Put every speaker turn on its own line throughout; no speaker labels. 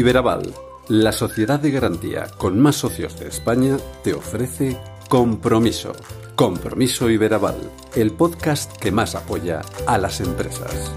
Iberaval, la sociedad de garantía con más socios de España, te ofrece Compromiso. Compromiso Iberaval, el podcast que más apoya a las empresas.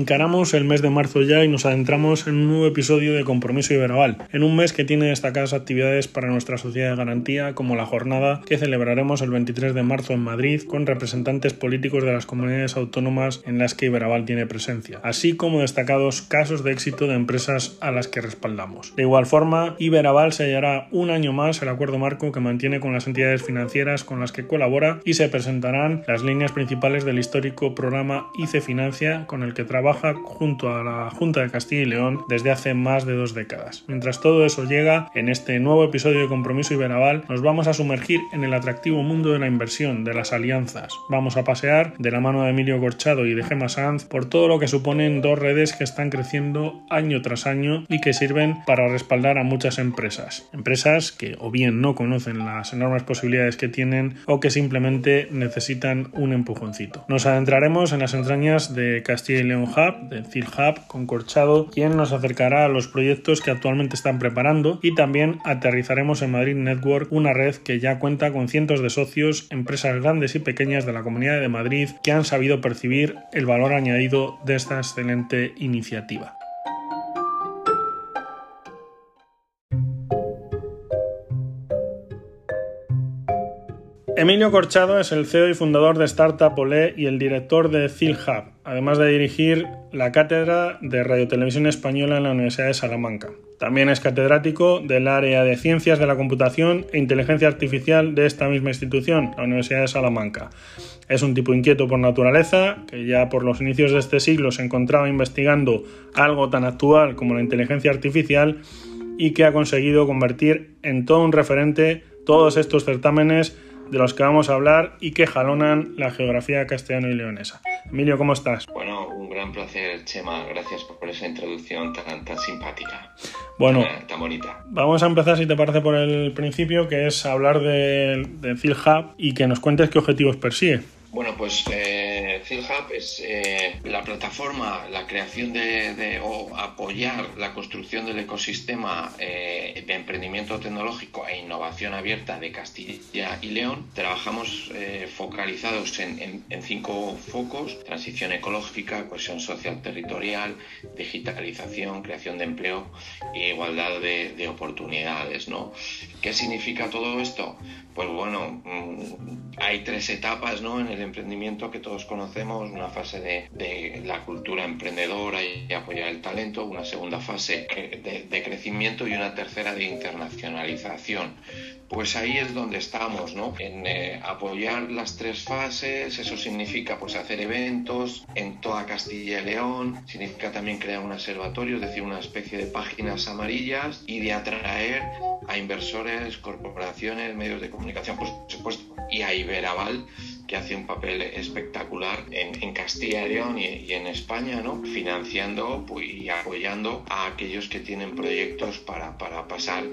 Encaramos el mes de marzo ya y nos adentramos en un nuevo episodio de Compromiso Iberaval, en un mes que tiene destacadas actividades para nuestra sociedad de garantía, como la jornada que celebraremos el 23 de marzo en Madrid con representantes políticos de las comunidades autónomas en las que Iberaval tiene presencia, así como destacados casos de éxito de empresas a las que respaldamos. De igual forma, Iberaval sellará un año más el acuerdo marco que mantiene con las entidades financieras con las que colabora y se presentarán las líneas principales del histórico programa ICE Financia con el que trabaja trabaja junto a la Junta de Castilla y León desde hace más de dos décadas. Mientras todo eso llega, en este nuevo episodio de Compromiso Iberaval nos vamos a sumergir en el atractivo mundo de la inversión, de las alianzas. Vamos a pasear de la mano de Emilio Corchado y de Gemma Sanz por todo lo que suponen dos redes que están creciendo año tras año y que sirven para respaldar a muchas empresas. Empresas que o bien no conocen las enormes posibilidades que tienen o que simplemente necesitan un empujoncito. Nos adentraremos en las entrañas de Castilla y León Hub, de CIL Hub, con Corchado, quien nos acercará a los proyectos que actualmente están preparando y también aterrizaremos en Madrid Network, una red que ya cuenta con cientos de socios, empresas grandes y pequeñas de la Comunidad de Madrid que han sabido percibir el valor añadido de esta excelente iniciativa. Emilio Corchado es el CEO y fundador de Startup Olé y el director de Hub, además de dirigir la cátedra de Radiotelevisión Española en la Universidad de Salamanca. También es catedrático del área de Ciencias de la Computación e Inteligencia Artificial de esta misma institución, la Universidad de Salamanca. Es un tipo inquieto por naturaleza, que ya por los inicios de este siglo se encontraba investigando algo tan actual como la inteligencia artificial y que ha conseguido convertir en todo un referente todos estos certámenes de los que vamos a hablar y que jalonan la geografía castellano y leonesa. Emilio, ¿cómo estás?
Bueno, un gran placer, Chema. Gracias por esa introducción tan, tan simpática.
Bueno,
tan, bonita.
Vamos a empezar, si te parece, por el principio, que es hablar de, de Phil Hub y que nos cuentes qué objetivos persigue.
Bueno, pues eh, es eh, la plataforma, la creación de, o apoyar la construcción del ecosistema eh, de emprendimiento tecnológico e innovación abierta de Castilla y León. Trabajamos eh, focalizados en, cinco focos, transición ecológica, cohesión social territorial, digitalización, creación de empleo e igualdad de, de oportunidades. ¿no? ¿Qué significa todo esto? Pues bueno, mm, hay tres etapas ¿no? en el emprendimiento que todos conocemos, una fase de, la cultura emprendedora y apoyar el talento, una segunda fase de, crecimiento y una tercera de internacionalización. Pues ahí es donde estamos, ¿no? En eh, apoyar las tres fases, eso significa pues hacer eventos en toda Castilla y León, significa también crear un observatorio, es decir, una especie de páginas amarillas y de atraer a inversores, corporaciones, medios de comunicación, por supuesto, y a Iberaval que hace un papel espectacular en, Castilla y León y, en España, ¿no? financiando pues, y apoyando a aquellos que tienen proyectos para, para pasar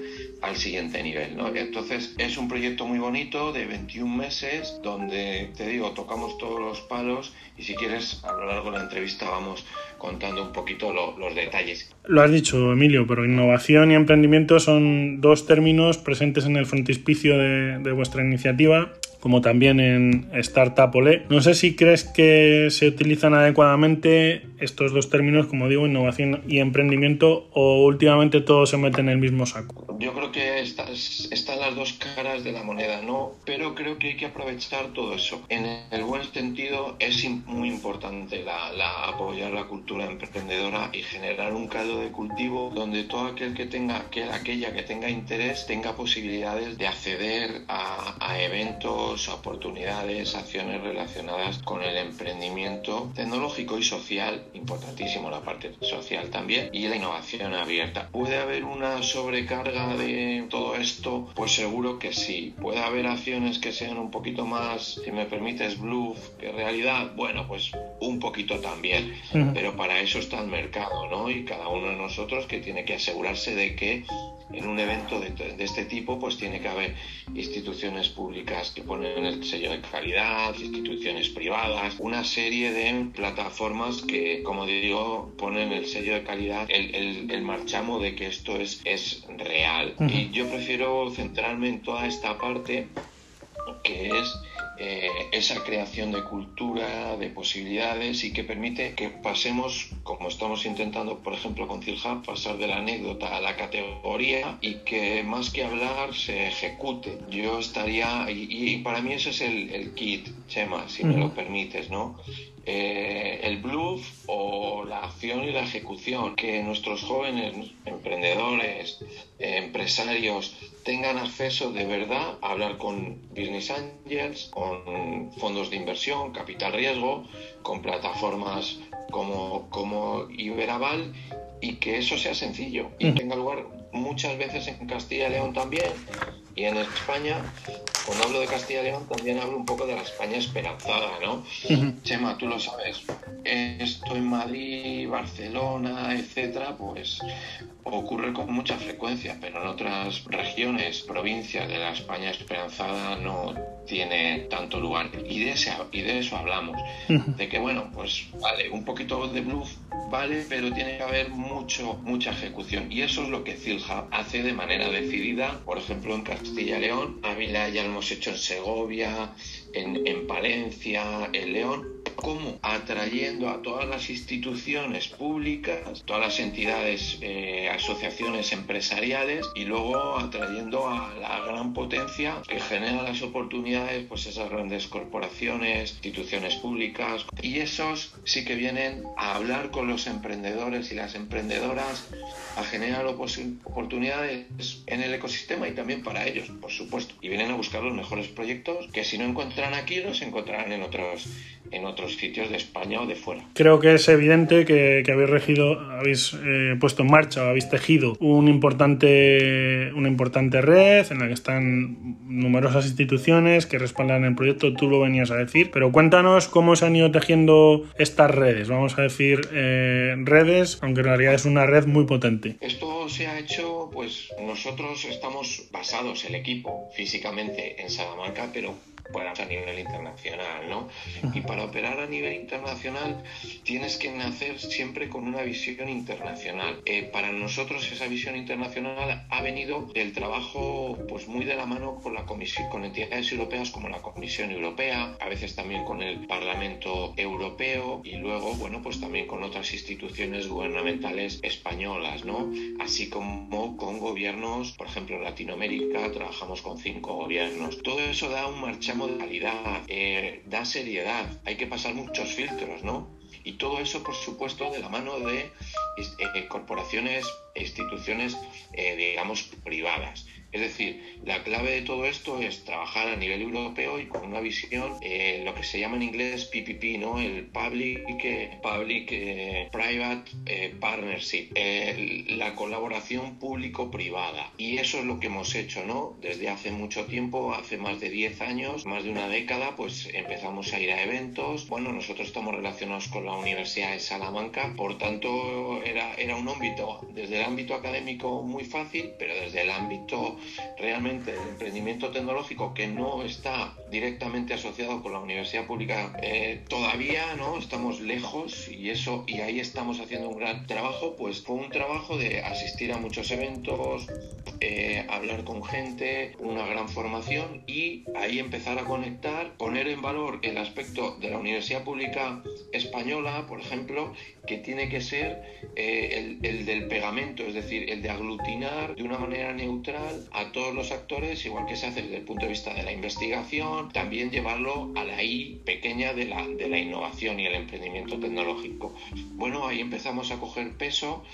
al siguiente nivel. ¿no? Entonces es un proyecto muy bonito de 21 meses donde, te digo, tocamos todos los palos y si quieres a lo largo de la entrevista vamos contando un poquito los detalles.
Lo has dicho, Emilio, pero innovación y emprendimiento son dos términos presentes en el frontispicio de, de vuestra iniciativa como también en Startup Olé. No sé si crees que se utilizan adecuadamente estos dos términos, como digo, innovación y emprendimiento, o últimamente todo se mete en el mismo saco.
Yo creo que estas, están las dos caras de la moneda, ¿no? Pero creo que hay que aprovechar todo eso. En el buen sentido, es muy importante la, apoyar la cultura emprendedora y generar un caldo de cultivo donde todo aquel que tenga, que aquella que tenga interés, tenga posibilidades de acceder a eventos oportunidades, acciones relacionadas con el emprendimiento tecnológico y social, importantísimo la parte social también, y la innovación abierta. Puede haber una sobrecarga de todo esto, pues seguro que sí. Puede haber acciones que sean un poquito más, si me permites, bluff que realidad. Bueno, pues un poquito también. Pero para eso está el mercado, ¿no? Y cada uno de nosotros que tiene que asegurarse de que en un evento de, este tipo pues tiene que haber instituciones públicas que ponen el sello de calidad, instituciones privadas, una serie de plataformas que, como digo, ponen el sello de calidad, el, el, marchamo de que esto es, es real. Y yo prefiero centrarme en toda esta parte que es eh, esa creación de cultura, de posibilidades y que permite que pasemos, como estamos intentando, por ejemplo, con CILHAB, pasar de la anécdota a la categoría y que más que hablar se ejecute. Yo estaría, y, para mí ese es el, kit, Chema, si me lo permites, ¿no? Eh, el bluff o la acción y la ejecución, que nuestros jóvenes emprendedores, empresarios tengan acceso de verdad a hablar con business angels, con fondos de inversión, capital riesgo, con plataformas como, como Iberaval y que eso sea sencillo. Y tenga lugar muchas veces en Castilla y León también y en España, cuando hablo de Castilla y León, también hablo un poco de la España esperanzada, ¿no? Chema, tú lo sabes. Esto en Madrid, Barcelona, etcétera, pues ocurre con mucha frecuencia, pero en otras regiones, provincias de la España esperanzada no tiene tanto lugar. Y de, ese, y de eso hablamos. De que, bueno, pues vale, un poquito de bluff vale, pero tiene que haber mucho, mucha ejecución. Y eso es lo que Zilhab hace de manera decidida, por ejemplo, en Castilla y León. Ávila ya lo hemos hecho en Segovia, en, en Palencia, en León cómo atrayendo a todas las instituciones públicas, todas las entidades, eh, asociaciones empresariales y luego atrayendo a la gran potencia que genera las oportunidades, pues esas grandes corporaciones, instituciones públicas y esos sí que vienen a hablar con los emprendedores y las emprendedoras, a generar oportunidades en el ecosistema y también para ellos, por supuesto, y vienen a buscar los mejores proyectos que si no encuentran aquí los encontrarán en otros en otros sitios de España o de fuera.
Creo que es evidente que, habéis regido, habéis eh, puesto en marcha o habéis tejido un importante, una importante red en la que están numerosas instituciones que respaldan el proyecto, tú lo venías a decir, pero cuéntanos cómo se han ido tejiendo estas redes, vamos a decir eh, redes, aunque en realidad es una red muy potente.
Esto se ha hecho, pues nosotros estamos basados, el equipo, físicamente en Salamanca, pero a nivel internacional, ¿no? Y para operar a nivel internacional tienes que nacer siempre con una visión internacional. Eh, para nosotros esa visión internacional ha venido del trabajo pues muy de la mano con la comisión, con entidades europeas como la Comisión Europea, a veces también con el Parlamento Europeo y luego, bueno, pues también con otras instituciones gubernamentales españolas, ¿no? Así como con gobiernos, por ejemplo, en Latinoamérica trabajamos con cinco gobiernos. Todo eso da un marchamo modalidad, eh, da seriedad, hay que pasar muchos filtros, ¿no? Y todo eso, por supuesto, de la mano de eh, corporaciones e instituciones, eh, digamos, privadas. Es decir, la clave de todo esto es trabajar a nivel europeo y con una visión, eh, lo que se llama en inglés PPP, ¿no? El Public, eh, eh, Private Partnership, la colaboración público-privada. Y eso es lo que hemos hecho, ¿no? Desde hace mucho tiempo, hace más de 10 años, más de una década, pues empezamos a ir a eventos. Bueno, nosotros estamos relacionados con la Universidad de Salamanca, por tanto era, era un ámbito, desde el ámbito académico muy fácil, pero desde el ámbito realmente el emprendimiento tecnológico que no está directamente asociado con la universidad pública eh, todavía no estamos lejos y eso y ahí estamos haciendo un gran trabajo pues fue un trabajo de asistir a muchos eventos eh, hablar con gente una gran formación y ahí empezar a conectar poner en valor el aspecto de la universidad pública española por ejemplo que tiene que ser eh, el, el del pegamento es decir el de aglutinar de una manera neutral a todos los actores, igual que se hace desde el punto de vista de la investigación, también llevarlo a la I pequeña de la, de la innovación y el emprendimiento tecnológico. Bueno, ahí empezamos a coger peso,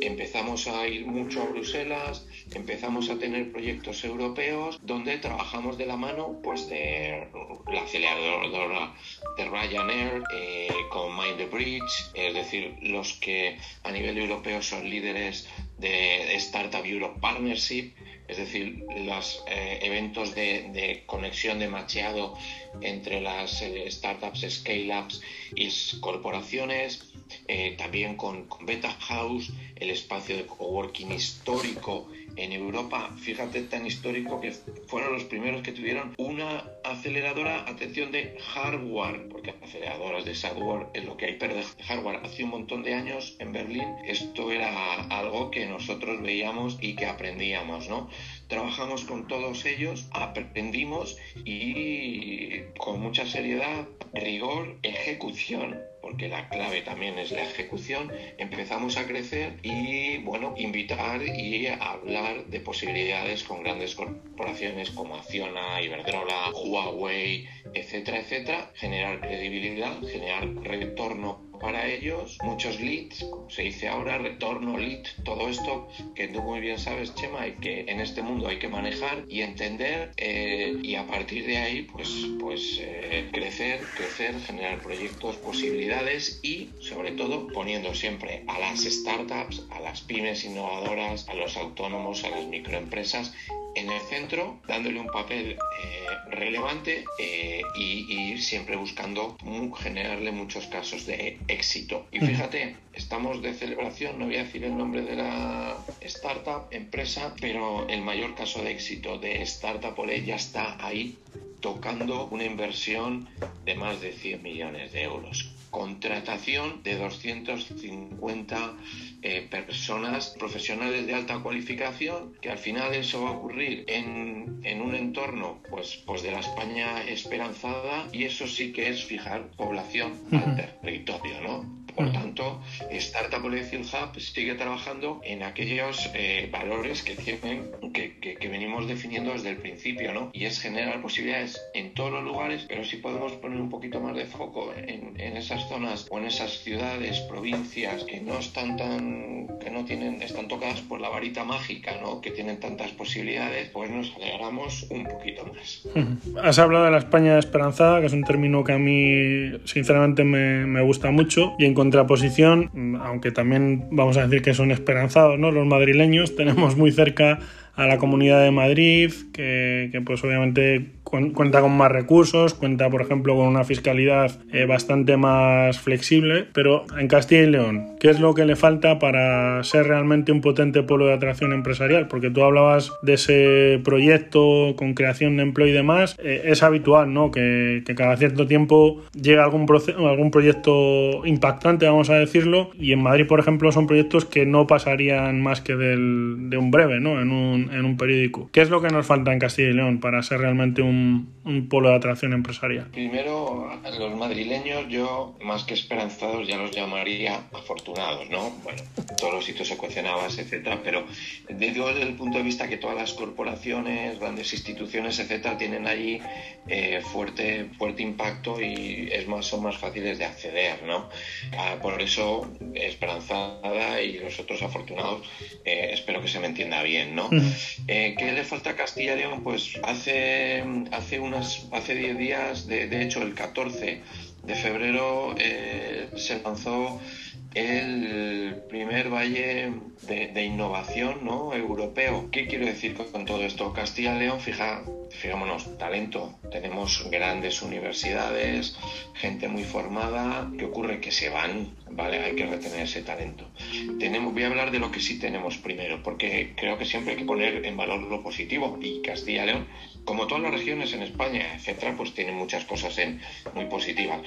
empezamos a ir mucho a Bruselas, empezamos a tener proyectos europeos donde trabajamos de la mano pues de la aceleradora de Ryanair eh, con Mind the Bridge, es decir, los que a nivel europeo son líderes de Startup Europe Partnership, es decir, los eh, eventos de, conexión de macheado entre las eh, startups, scale-ups y corporaciones, eh, también con, con, Beta House, el espacio de coworking histórico en Europa, fíjate tan histórico que fueron los primeros que tuvieron una aceleradora, atención, de hardware, porque aceleradoras de software es lo que hay, pero de hardware hace un montón de años en Berlín esto era algo que nosotros veíamos y que aprendíamos, ¿no? Trabajamos con todos ellos, aprendimos y con mucha seriedad, rigor, ejecución porque la clave también es la ejecución, empezamos a crecer y, bueno, invitar y hablar de posibilidades con grandes corporaciones como Acciona, Iberdrola, Huawei, etcétera, etcétera, generar credibilidad, generar retorno para ellos, muchos leads, como se dice ahora, retorno, lead, todo esto que tú muy bien sabes, Chema, y que en este mundo hay que manejar y entender eh, y a partir de ahí, pues, pues eh, crecer, crecer, generar proyectos, posibilidades y sobre todo poniendo siempre a las startups, a las pymes innovadoras, a los autónomos, a las microempresas en el centro, dándole un papel eh, relevante y, siempre buscando generarle muchos casos de éxito. Y fíjate, estamos de celebración, no voy a decir el nombre de la startup, empresa, pero el mayor caso de éxito de Startup Ole ya está ahí tocando una inversión de más de 100 millones de euros contratación de 250 eh, personas profesionales de alta cualificación, que al final eso va a ocurrir en, en, un entorno pues, pues de la España esperanzada y eso sí que es fijar población al territorio, ¿no? Por tanto, Startup Legacy Hub sigue trabajando en aquellos eh, valores que, tienen, que, que, venimos definiendo desde el principio, ¿no? Y es generar posibilidades en todos los lugares, pero si podemos poner un poquito más de foco en, en esas zonas o en esas ciudades, provincias que no están tan, que no tienen, están tocadas por la varita mágica, ¿no? Que tienen tantas posibilidades, pues nos alegramos un poquito más.
Has hablado de la España esperanzada, que es un término que a mí sinceramente me, me gusta mucho y en contraposición, aunque también vamos a decir que son esperanzados, ¿no? Los madrileños tenemos muy cerca a la Comunidad de Madrid, que, pues obviamente cuenta con más recursos, cuenta por ejemplo con una fiscalidad eh, bastante más flexible, pero en Castilla y León, ¿qué es lo que le falta para ser realmente un potente polo de atracción empresarial? Porque tú hablabas de ese proyecto con creación de empleo y demás, eh, es habitual, ¿no? Que, cada cierto tiempo llega algún, algún proyecto impactante, vamos a decirlo, y en Madrid, por ejemplo, son proyectos que no pasarían más que del, de un breve, ¿no? En un, en un periódico. ¿Qué es lo que nos falta en Castilla y León para ser realmente un un, polo de atracción empresarial?
Primero, los madrileños yo, más que esperanzados, ya los llamaría afortunados, ¿no? Bueno, todos los sitios ecuacionados, etcétera, pero digo desde el punto de vista que todas las corporaciones, grandes instituciones, etcétera, tienen allí eh, fuerte, fuerte impacto y es más, son más fáciles de acceder, ¿no? Ah, por eso, esperanzada y los otros afortunados, eh, espero que se me entienda bien, ¿no? Eh, ¿Qué le falta a Castilla y León? Pues hace hace unas hace 10 días, de, de, hecho el 14 de febrero se lanzó el primer valle de, innovación ¿no? europeo. ¿Qué quiero decir con, todo esto? Castilla y León, fija, fijámonos, talento. Tenemos grandes universidades, gente muy formada. ¿Qué ocurre? Que se van, ¿vale? Hay que retener ese talento. Tenemos, voy a hablar de lo que sí tenemos primero, porque creo que siempre hay que poner en valor lo positivo. Y Castilla y León, como todas las regiones en España, etcétera, pues tienen muchas cosas en, muy positivas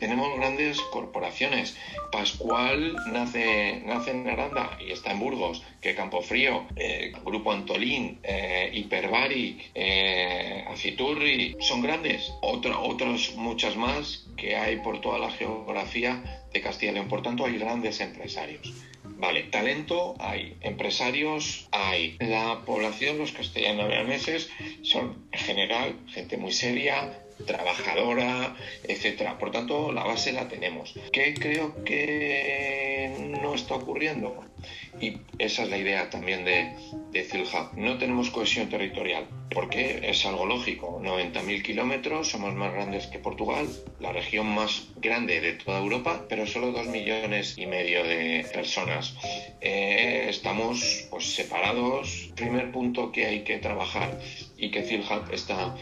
tenemos grandes corporaciones. Pascual nace, nace en Aranda y está en Burgos, que Campofrío, eh, Grupo Antolín, eh, Hiperbari, eh, Aciturri, son grandes. Otra, otras muchas más que hay por toda la geografía de Castilla y León. Por tanto, hay grandes empresarios. Vale, talento hay, empresarios hay. La población, los castellano-leoneses, son en general gente muy seria, trabajadora, etcétera. Por tanto, la base la tenemos. ¿Qué creo que no está ocurriendo? Y esa es la idea también de, de. No tenemos cohesión territorial, porque es algo lógico. 90.000 kilómetros, somos más grandes que Portugal, la región más grande de toda Europa, pero solo 2 millones y medio de personas. Eh, estamos pues, separados. Primer punto que hay que trabajar y que Hub está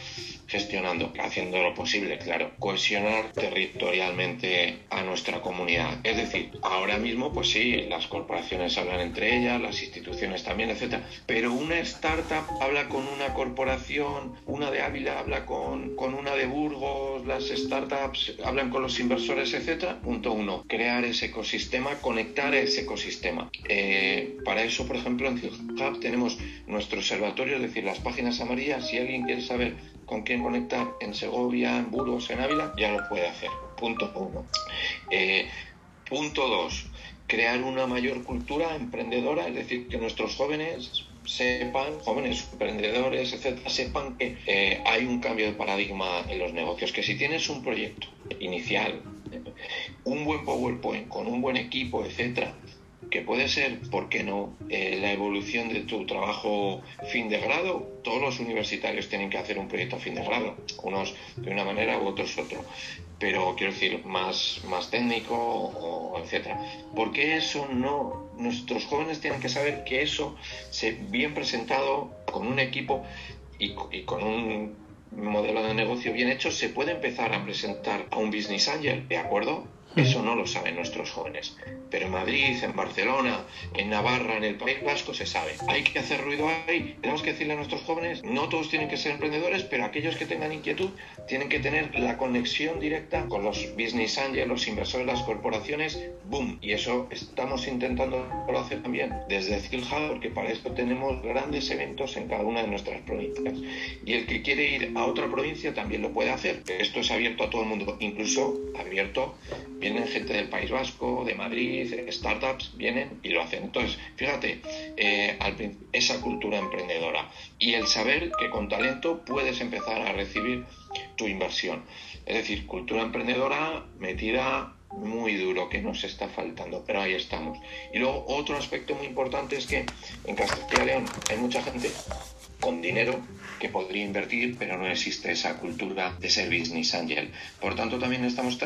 gestionando, haciendo lo posible, claro, cohesionar territorialmente a nuestra comunidad. Es decir, ahora mismo, pues sí, las corporaciones hablan entre ellas, las instituciones también, etcétera, pero una startup habla con una corporación, una de Ávila habla con, con una de Burgos, las startups hablan con los inversores, etcétera. Punto uno, crear ese ecosistema, conectar ese ecosistema. Eh, para eso, por ejemplo, en Hub tenemos nuestro observatorio, es decir, las páginas amarillas. Si alguien quiere saber con quién conectar en Segovia, en Burgos, en Ávila, ya lo puede hacer. Punto uno. Eh, punto dos, crear una mayor cultura emprendedora, es decir, que nuestros jóvenes sepan, jóvenes emprendedores, etcétera, sepan que eh, hay un cambio de paradigma en los negocios, que si tienes un proyecto inicial, un buen PowerPoint con un buen equipo, etcétera, que puede ser, ¿por qué no?, eh, la evolución de tu trabajo fin de grado. Todos los universitarios tienen que hacer un proyecto fin de grado, unos de una manera u otros otro, pero quiero decir, más, más técnico, o, etcétera. ¿Por qué eso no? Nuestros jóvenes tienen que saber que eso, se, bien presentado, con un equipo y, y con un modelo de negocio bien hecho, se puede empezar a presentar a un business angel, ¿de acuerdo? Eso no lo saben nuestros jóvenes. Pero en Madrid, en Barcelona, en Navarra, en el País Vasco se sabe. Hay que hacer ruido ahí. Tenemos que decirle a nuestros jóvenes, no todos tienen que ser emprendedores, pero aquellos que tengan inquietud tienen que tener la conexión directa con los business angels, los inversores, las corporaciones. ¡Boom! Y eso estamos intentando hacer también desde Skillhub, porque para esto tenemos grandes eventos en cada una de nuestras provincias. Y el que quiere ir a otra provincia también lo puede hacer. Esto es abierto a todo el mundo, incluso abierto vienen gente del País Vasco, de Madrid, startups, vienen y lo hacen. Entonces, fíjate, eh, esa cultura emprendedora y el saber que con talento puedes empezar a recibir tu inversión. Es decir, cultura emprendedora metida muy duro que nos está faltando, pero ahí estamos. Y luego otro aspecto muy importante es que en Castilla y León hay mucha gente con dinero que podría invertir, pero no existe esa cultura de ser business angel. Por tanto, también estamos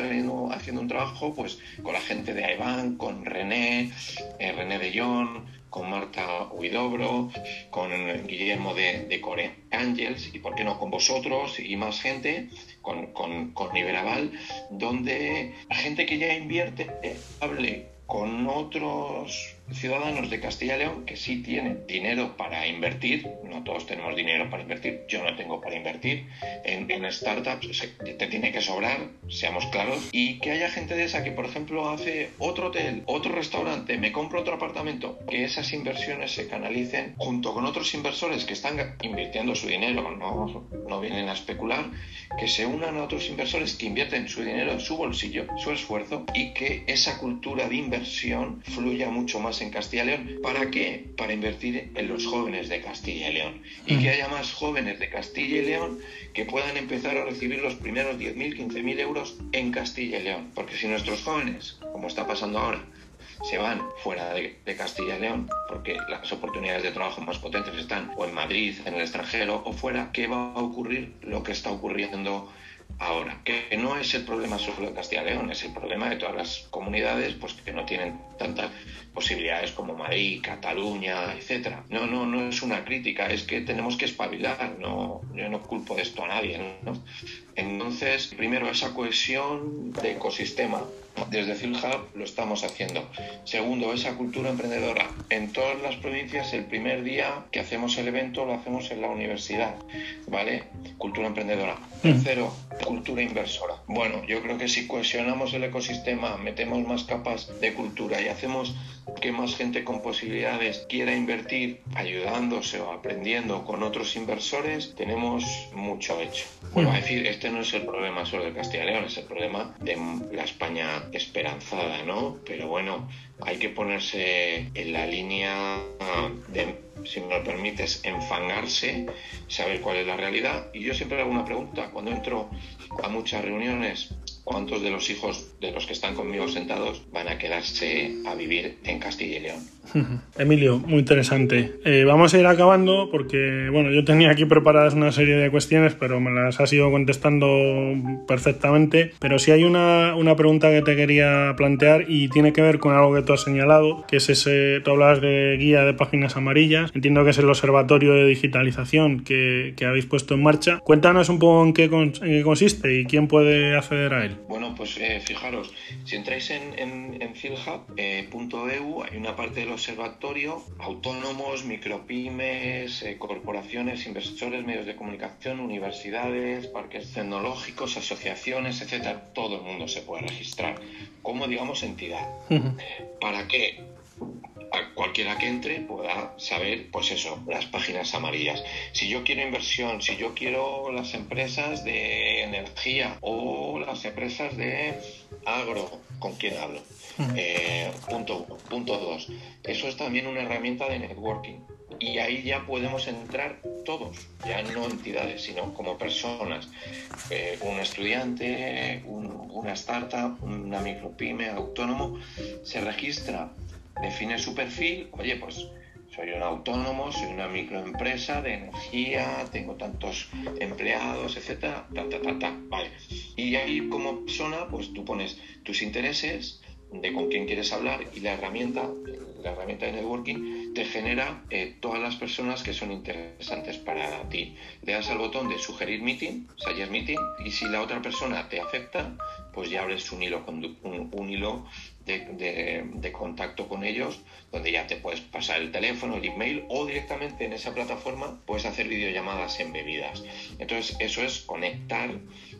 haciendo un trabajo pues, con la gente de Aivan, con René, eh, René de Jong, con Marta Huidobro, con Guillermo de, de Core Angels y, por qué no, con vosotros y más gente, con, con, con Iberaval, donde la gente que ya invierte hable con otros ciudadanos de Castilla y León que sí tienen dinero para invertir, no todos tenemos dinero para invertir, yo no tengo para invertir, en, startups te tiene que sobrar, seamos claros, y que haya gente de esa que, por ejemplo, hace otro hotel, otro restaurante, me compro otro apartamento, que esas inversiones se canalicen junto con otros inversores que están invirtiendo su dinero, no, no vienen a especular, que se unan a otros inversores que invierten su dinero en su bolsillo, su esfuerzo, y que esa cultura de inversión fluya mucho más en Castilla y León. ¿Para qué? Para invertir en los jóvenes de Castilla y León. Y que mm. haya más jóvenes de Castilla y León que puedan empezar a recibir los primeros 10.000, 15.000 euros en Castilla y León. Porque si nuestros jóvenes, como está pasando ahora, se van fuera de, Castilla y León porque las oportunidades de trabajo más potentes están o en Madrid, en el extranjero o fuera, ¿qué va a ocurrir? Lo que está ocurriendo ahora, que no es el problema solo de Castilla y León, es el problema de todas las comunidades pues que no tienen tantas posibilidades como Madrid, Cataluña, etcétera. No, no, no es una crítica, es que tenemos que espabilar, no, yo no culpo de esto a nadie, ¿no? Entonces, primero, esa cohesión de ecosistema. Desde PhilHub lo estamos haciendo. Segundo, esa cultura emprendedora. En todas las provincias, el primer día que hacemos el evento lo hacemos en la universidad, ¿vale? Cultura emprendedora. Tercero, cultura inversora. Bueno, yo creo que si cohesionamos el ecosistema, metemos más capas de cultura y hacemos que más gente con posibilidades quiera invertir ayudándose o aprendiendo con otros inversores, tenemos mucho hecho. Bueno, a decir, este no es el problema solo de Castilla y León, es el problema de la España esperanzada, ¿no? Pero bueno, hay que ponerse en la línea de, si me lo permites, enfangarse, saber cuál es la realidad. Y yo siempre hago una pregunta, cuando entro a muchas reuniones, ¿cuántos de los hijos de los que están conmigo sentados van a quedarse a vivir en Castilla y León?
Emilio, muy interesante. Eh, vamos a ir acabando porque, bueno, yo tenía aquí preparadas una serie de cuestiones, pero me las has ido contestando perfectamente. Pero sí hay una, una pregunta que te quería plantear y tiene que ver con algo que tú has señalado, que es ese, tú hablabas de guía de páginas amarillas. Entiendo que es el observatorio de digitalización que, que habéis puesto en marcha. Cuéntanos un poco en qué, consiste y quién puede acceder a él.
Bueno, pues eh, fijaros, si entráis en, en, en fieldhub.eu hay una parte de los observatorio, autónomos, micropymes, eh, corporaciones, inversores, medios de comunicación, universidades, parques tecnológicos, asociaciones, etcétera. Todo el mundo se puede registrar como, digamos, entidad. ¿Para que cualquiera que entre pueda saber, pues eso, las páginas amarillas. Si yo quiero inversión, si yo quiero las empresas de energía o las empresas de agro, ¿con quién hablo? Eh, punto Punto dos. Eso es también una herramienta de networking. Y ahí ya podemos entrar todos, ya no entidades, sino como personas. Eh, un estudiante, una startup, una micropyme, autónomo, se registra, define su perfil, oye, pues soy un autónomo, soy una microempresa de energía, tengo tantos empleados, etcétera, ta, ta, ta, ta, vale. Y ahí como persona, pues tú pones tus intereses, de con quién quieres hablar y la herramienta, la herramienta de networking te genera eh, todas las personas que son interesantes para ti. Le das al botón de sugerir meeting, suggest meeting, y si la otra persona te acepta, pues ya abres un hilo, un, un hilo de, de, contacto con ellos, donde ya te puedes pasar el teléfono, el email o directamente en esa plataforma puedes hacer videollamadas embebidas. Entonces eso es conectar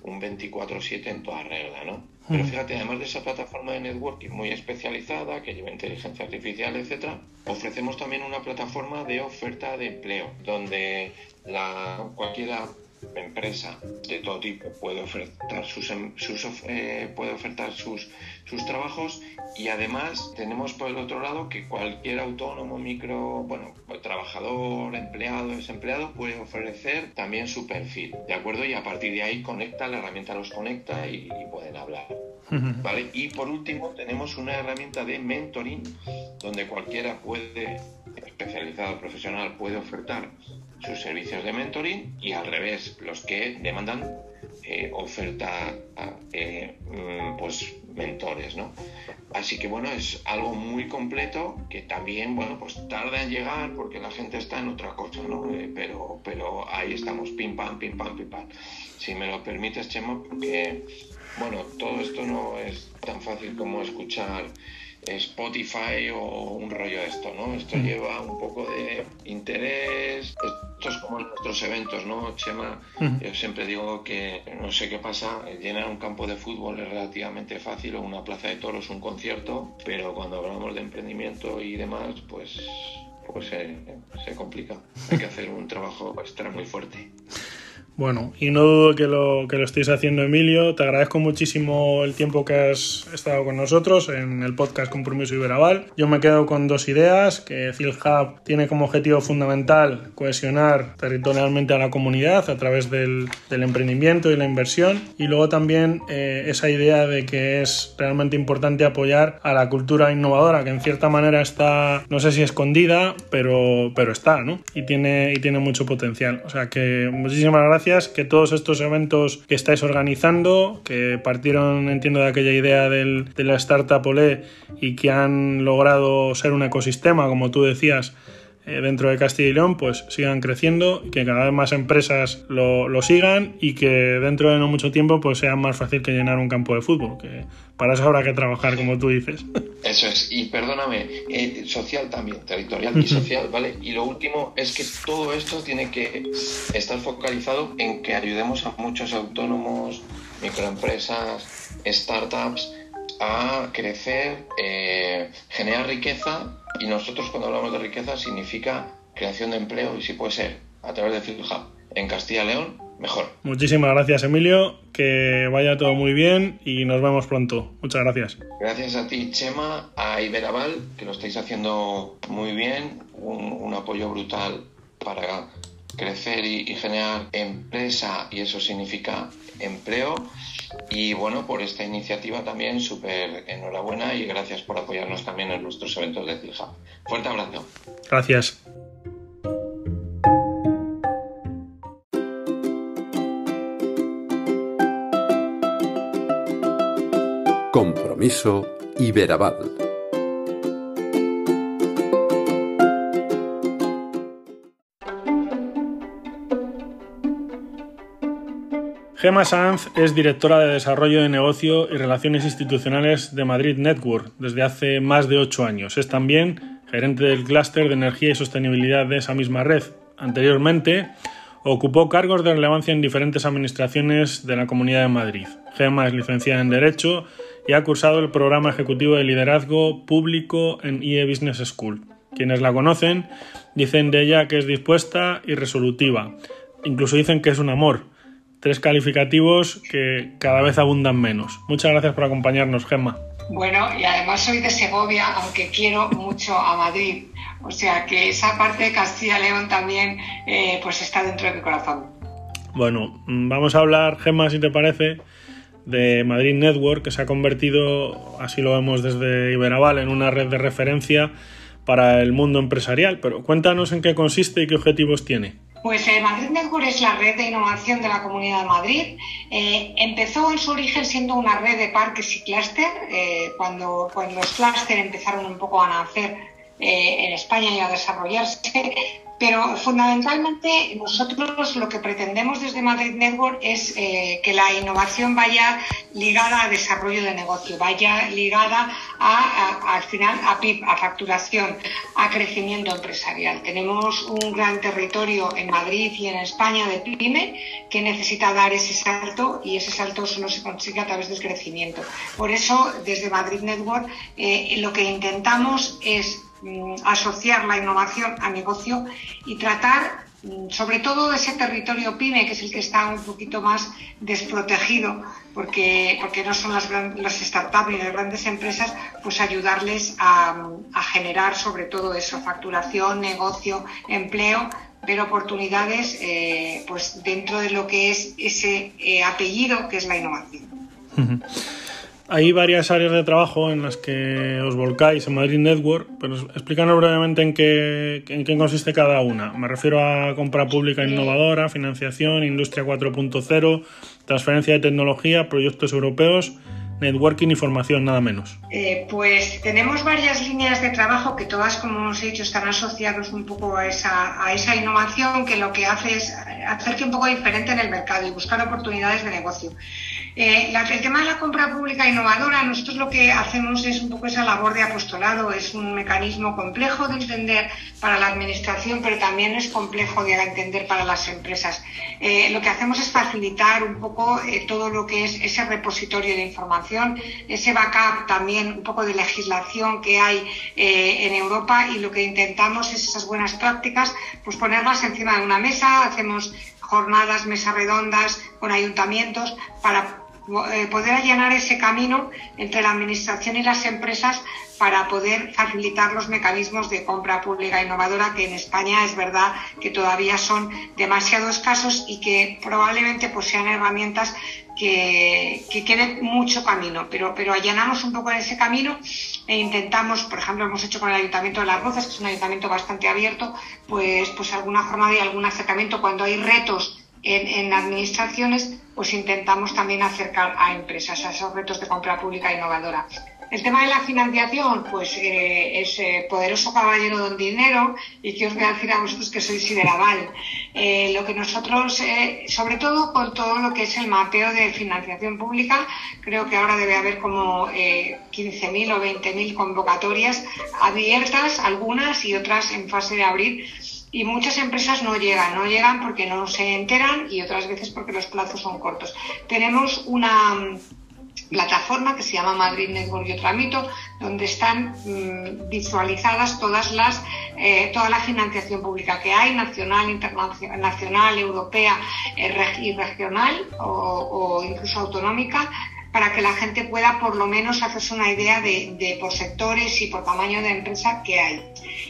un 24/7 en toda regla, ¿no? Pero fíjate, además de esa plataforma de networking muy especializada, que lleva inteligencia artificial, etcétera, ofrecemos también una plataforma de oferta de empleo, donde la, cualquiera empresa de todo tipo puede ofertar sus, em, sus eh, puede ofertar sus, sus trabajos y además tenemos por el otro lado que cualquier autónomo, micro, bueno, trabajador, empleado, desempleado puede ofrecer también su perfil, ¿de acuerdo? Y a partir de ahí conecta, la herramienta los conecta y, y pueden hablar. ¿Vale? Y por último tenemos una herramienta de mentoring donde cualquiera puede, especializado profesional, puede ofertar sus servicios de mentoring y al revés, los que demandan eh, oferta eh, mm, pues mentores, ¿no? Así que bueno, es algo muy completo que también, bueno, pues tarda en llegar porque la gente está en otra cosa, ¿no? Eh, pero, pero ahí estamos, pim pam, pim pam, pim pam. Si me lo permites, Chema, porque, bueno, todo esto no es tan fácil como escuchar Spotify o un rollo de esto, ¿no? Esto lleva un poco de interés, nuestros eventos, ¿no, Chema? Yo siempre digo que no sé qué pasa, llenar un campo de fútbol es relativamente fácil o una plaza de toros un concierto, pero cuando hablamos de emprendimiento y demás, pues, pues se complica. Hay que hacer un trabajo extra muy fuerte.
Bueno, y no dudo que lo, que lo estéis haciendo, Emilio. Te agradezco muchísimo el tiempo que has estado con nosotros en el podcast Compromiso Iberaval. Yo me quedo con dos ideas, que Hub tiene como objetivo fundamental cohesionar territorialmente a la comunidad a través del, del emprendimiento y la inversión. Y luego también eh, esa idea de que es realmente importante apoyar a la cultura innovadora, que en cierta manera está, no sé si escondida, pero, pero está, ¿no? Y tiene, y tiene mucho potencial. O sea que muchísimas gracias que todos estos eventos que estáis organizando, que partieron, entiendo, de aquella idea del, de la startup Olé y que han logrado ser un ecosistema, como tú decías, dentro de Castilla y León pues sigan creciendo, que cada vez más empresas lo, lo, sigan y que dentro de no mucho tiempo pues sea más fácil que llenar un campo de fútbol, que para eso habrá que trabajar como tú dices.
Eso es, y perdóname, eh, social también, territorial y social, ¿vale? Y lo último es que todo esto tiene que estar focalizado en que ayudemos a muchos autónomos, microempresas, startups, a crecer, eh, generar riqueza y nosotros cuando hablamos de riqueza significa creación de empleo y si puede ser a través de Field Hub en Castilla y León, mejor.
Muchísimas gracias, Emilio. Que vaya todo muy bien y nos vemos pronto. Muchas gracias.
Gracias a ti, Chema, a Iberaval, que lo estáis haciendo muy bien. Un, apoyo brutal para crecer y, y generar empresa y eso significa empleo. Y bueno, por esta iniciativa también súper enhorabuena y gracias por apoyarnos también en nuestros eventos de CILHA. Fuerte abrazo.
Gracias.
Compromiso Iberaval.
Gemma Sanz es directora de Desarrollo de Negocio y Relaciones Institucionales de Madrid Network desde hace más de ocho años. Es también gerente del clúster de energía y sostenibilidad de esa misma red. Anteriormente, ocupó cargos de relevancia en diferentes administraciones de la Comunidad de Madrid. Gemma es licenciada en Derecho y ha cursado el programa ejecutivo de liderazgo público en IE Business School. Quienes la conocen dicen de ella que es dispuesta y resolutiva. Incluso dicen que es un amor tres calificativos que cada vez abundan menos. Muchas gracias por acompañarnos, Gemma.
Bueno, y además soy de Segovia, aunque quiero mucho a Madrid. O sea que esa parte de Castilla-León también eh, pues está dentro de mi corazón.
Bueno, vamos a hablar, Gemma, si te parece, de Madrid Network, que se ha convertido, así lo vemos desde Iberaval, en una red de referencia para el mundo empresarial. Pero cuéntanos en qué consiste y qué objetivos tiene.
Pues eh, Madrid Network es la red de innovación de la Comunidad de Madrid. Eh, empezó en su origen siendo una red de parques y clúster, eh, cuando, cuando los clúster empezaron un poco a nacer en España y a desarrollarse pero fundamentalmente nosotros lo que pretendemos desde Madrid Network es eh, que la innovación vaya ligada a desarrollo de negocio, vaya ligada a, al final a PIB, a facturación, a crecimiento empresarial. Tenemos un gran territorio en Madrid y en España de PYME que necesita dar ese salto y ese salto solo se consigue a través del crecimiento. Por eso, desde Madrid Network, eh, lo que intentamos es asociar la innovación a negocio y tratar mm, sobre todo ese territorio pyme, que es el que está un poquito más desprotegido, porque, porque no son las, las startups ni las grandes empresas, pues ayudarles a, generar sobre todo eso, facturación, negocio, empleo, ver oportunidades eh, pues dentro de lo que es ese eh, apellido que es la innovación.
Hay varias áreas de trabajo en las que os volcáis en Madrid Network, pero explícanos brevemente en qué, en qué consiste cada una. Me refiero a compra pública innovadora, financiación, industria 4.0, transferencia de tecnología, proyectos europeos, networking y formación, nada menos.
Eh, pues tenemos varias líneas de trabajo que todas, como os he dicho, están asociadas un poco a esa, a esa innovación que lo que hace es hacerte un poco diferente en el mercado y buscar oportunidades de negocio. Eh, el tema de la compra pública innovadora, nosotros lo que hacemos es un poco esa labor de apostolado, es un mecanismo complejo de entender para la administración, pero también es complejo de entender para las empresas. Eh, lo que hacemos es facilitar un poco eh, todo lo que es ese repositorio de información, ese backup también, un poco de legislación que hay en Europa y lo que intentamos es esas buenas prácticas, pues ponerlas encima de una mesa, hacemos jornadas, mesas redondas con ayuntamientos para eh, poder allanar ese camino entre la Administración y las empresas para poder facilitar los mecanismos de compra pública innovadora que en España es verdad que todavía son demasiado escasos y que probablemente pues, sean herramientas que, que quede mucho camino, pero, pero allanamos un poco ese camino e intentamos, por ejemplo, hemos hecho con el Ayuntamiento de Las Rozas, que es un ayuntamiento bastante abierto, pues, pues alguna jornada y algún acercamiento cuando hay retos en, administraciones, pues intentamos también acercar a empresas a esos retos de compra pública innovadora. El tema de la financiación, pues eh, es eh, poderoso caballero don dinero y que os voy a decir a vosotros que soy Siberaval. Eh, lo que nosotros, sobre todo con todo lo que es el mapeo de financiación pública, creo que ahora debe haber como 15.000 o 20.000 convocatorias abiertas, algunas y otras en fase de abrir y muchas empresas no llegan, no llegan porque no se enteran y otras veces porque los plazos son cortos. Tenemos una plataforma que se llama Madrid Network y otro mito, donde están mm, visualizadas todas las, eh, toda la financiación pública que hay, nacional, internacional, nacional, europea eh, y regional o, incluso autonómica, para que la gente pueda por lo menos hacerse una idea de, por sectores y por tamaño de empresa que hay.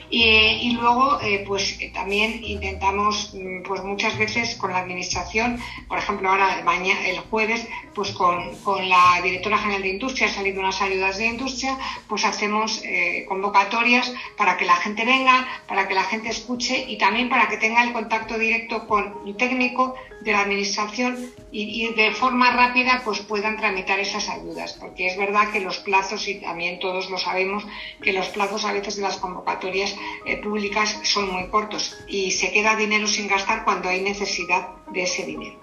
Y, luego, eh, pues eh, también intentamos, mm, pues muchas veces con la administración, por ejemplo, ahora el jueves, pues con, la directora general de industria, han salido unas ayudas de industria, pues hacemos eh, convocatorias para que la gente venga, para que la gente escuche y también para que tenga el contacto directo con el técnico de la administración y, de forma rápida pues puedan tramitar esas ayudas, porque es verdad que los plazos, y también todos lo sabemos, que los plazos a veces de las convocatorias eh, públicas son muy cortos y se queda dinero sin gastar cuando hay necesidad de ese dinero.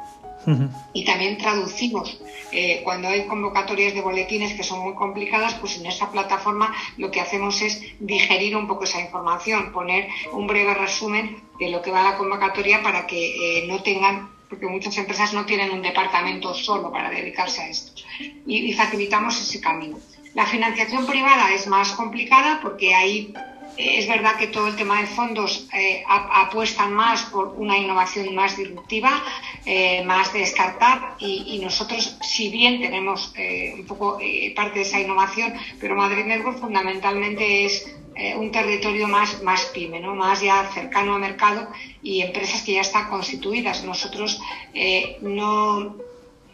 Y también traducimos. Eh, cuando hay convocatorias de boletines que son muy complicadas, pues en esa plataforma lo que hacemos es digerir un poco esa información, poner un breve resumen de lo que va a la convocatoria para que eh, no tengan porque muchas empresas no tienen un departamento solo para dedicarse a esto. Y, facilitamos ese camino. La financiación privada es más complicada porque ahí eh, es verdad que todo el tema de fondos eh, apuestan más por una innovación más disruptiva, eh, más de startup y, nosotros, si bien tenemos un poco parte de esa innovación, pero Madrid Network fundamentalmente es eh, un territorio más, más pyme, ¿no? más ya cercano al mercado y empresas que ya están constituidas. Nosotros eh, no,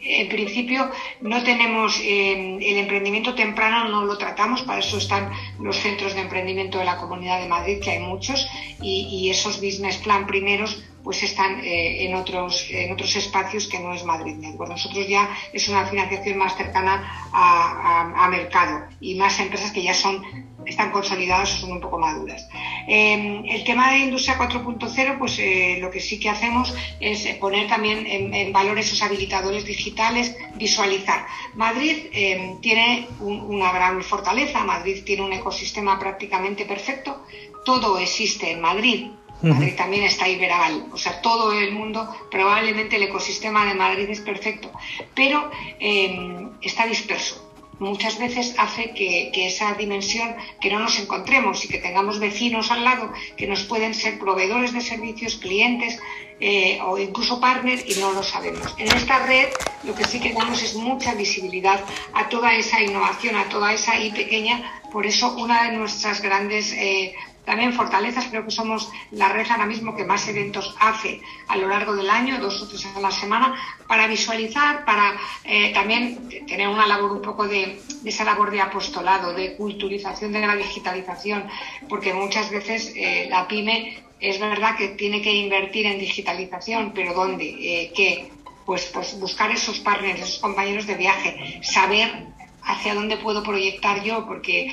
en principio no tenemos eh, el emprendimiento temprano, no lo tratamos, para eso están los centros de emprendimiento de la Comunidad de Madrid, que hay muchos, y, esos business plan primeros pues están en, otros, en otros espacios que no es Madrid Network. Nosotros ya es una financiación más cercana a, a mercado y más empresas que ya son están consolidadas o son un poco maduras. Em, el tema de Industria 4.0, pues eh, lo que sí que hacemos es poner también en, valor esos habilitadores digitales, visualizar. Madrid em, tiene una gran fortaleza, Madrid tiene un ecosistema prácticamente perfecto, todo existe en Madrid, Madrid también está Iberal, o sea, todo el mundo, probablemente el ecosistema de Madrid es perfecto, pero em, está disperso muchas veces hace que, esa dimensión, que no nos encontremos y que tengamos vecinos al lado que nos pueden ser proveedores de servicios, clientes eh, o incluso partners y no lo sabemos. En esta red lo que sí que damos es mucha visibilidad a toda esa innovación, a toda esa I pequeña. Por eso una de nuestras grandes eh, también fortalezas, creo que somos la red ahora mismo que más eventos hace a lo largo del año, dos o tres a la semana, para visualizar, para eh, también tener una labor un poco de, esa labor de apostolado, de culturización de la digitalización, porque muchas veces eh, la pyme es verdad que tiene que invertir en digitalización, pero ¿dónde? Eh, ¿Qué? Pues, pues buscar esos partners, esos compañeros de viaje, saber hacia dónde puedo proyectar yo, porque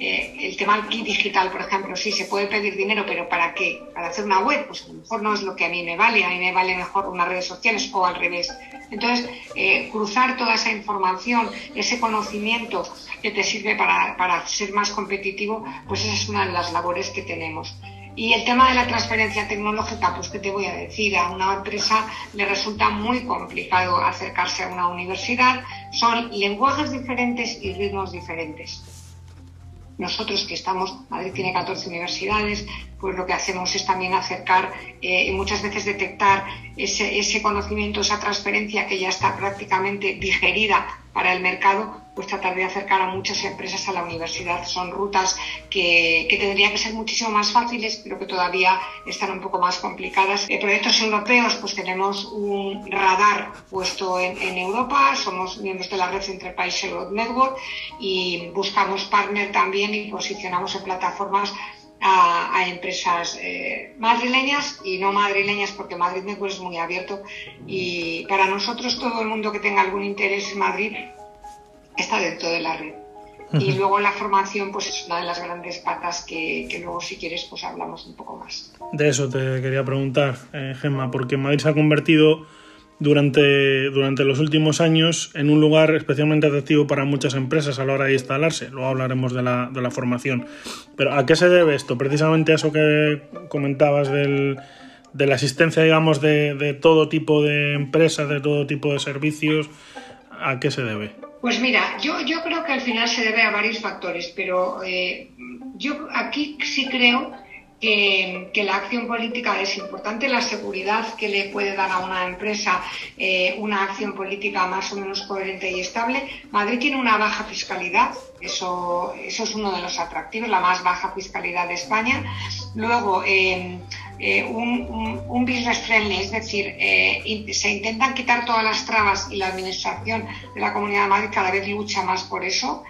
eh, el tema digital, por ejemplo, sí se puede pedir dinero, pero ¿para qué? Para hacer una web, pues a lo mejor no es lo que a mí me vale, a mí me vale mejor unas redes sociales o al revés. Entonces, eh, cruzar toda esa información, ese conocimiento que te sirve para, para ser más competitivo, pues esa es una de las labores que tenemos. Y el tema de la transferencia tecnológica, pues qué te voy a decir, a una empresa le resulta muy complicado acercarse a una universidad, son lenguajes diferentes y ritmos diferentes. Nosotros que estamos, Madrid tiene 14 universidades, pues lo que hacemos es también acercar eh, y muchas veces detectar ese, ese conocimiento, esa transferencia que ya está prácticamente digerida para el mercado, pues tratar de acercar a muchas empresas a la universidad. Son rutas que, tendrían que ser muchísimo más fáciles, pero que todavía están un poco más complicadas. En proyectos europeos, pues tenemos un radar puesto en, Europa, somos miembros de la red entre países Network y buscamos partner también y posicionamos en plataformas a, empresas eh, madrileñas y no madrileñas porque Madrid Network es muy abierto y para nosotros todo el mundo que tenga algún interés en Madrid está dentro de la red. Y luego la formación pues es una de las grandes patas que, luego si quieres pues hablamos un poco más.
De eso te quería preguntar, eh, Gemma, porque Madrid se ha convertido durante, durante los últimos años en un lugar especialmente atractivo para muchas empresas a la hora de instalarse. Luego hablaremos de la, de la formación. Pero ¿a qué se debe esto? Precisamente a eso que comentabas del, de la existencia, digamos, de, de todo tipo de empresas, de todo tipo de servicios. ¿A qué se debe?
Pues mira, yo, yo creo que al final se debe a varios factores, pero eh, yo aquí sí creo que, la acción política es importante, la seguridad que le puede dar a una empresa eh, una acción política más o menos coherente y estable. Madrid tiene una baja fiscalidad, eso, eso es uno de los atractivos, la más baja fiscalidad de España. Luego, eh, eh, un, business friendly, es decir, se intentan quitar todas las trabas y la administración de la Comunidad de Madrid cada vez lucha más por eso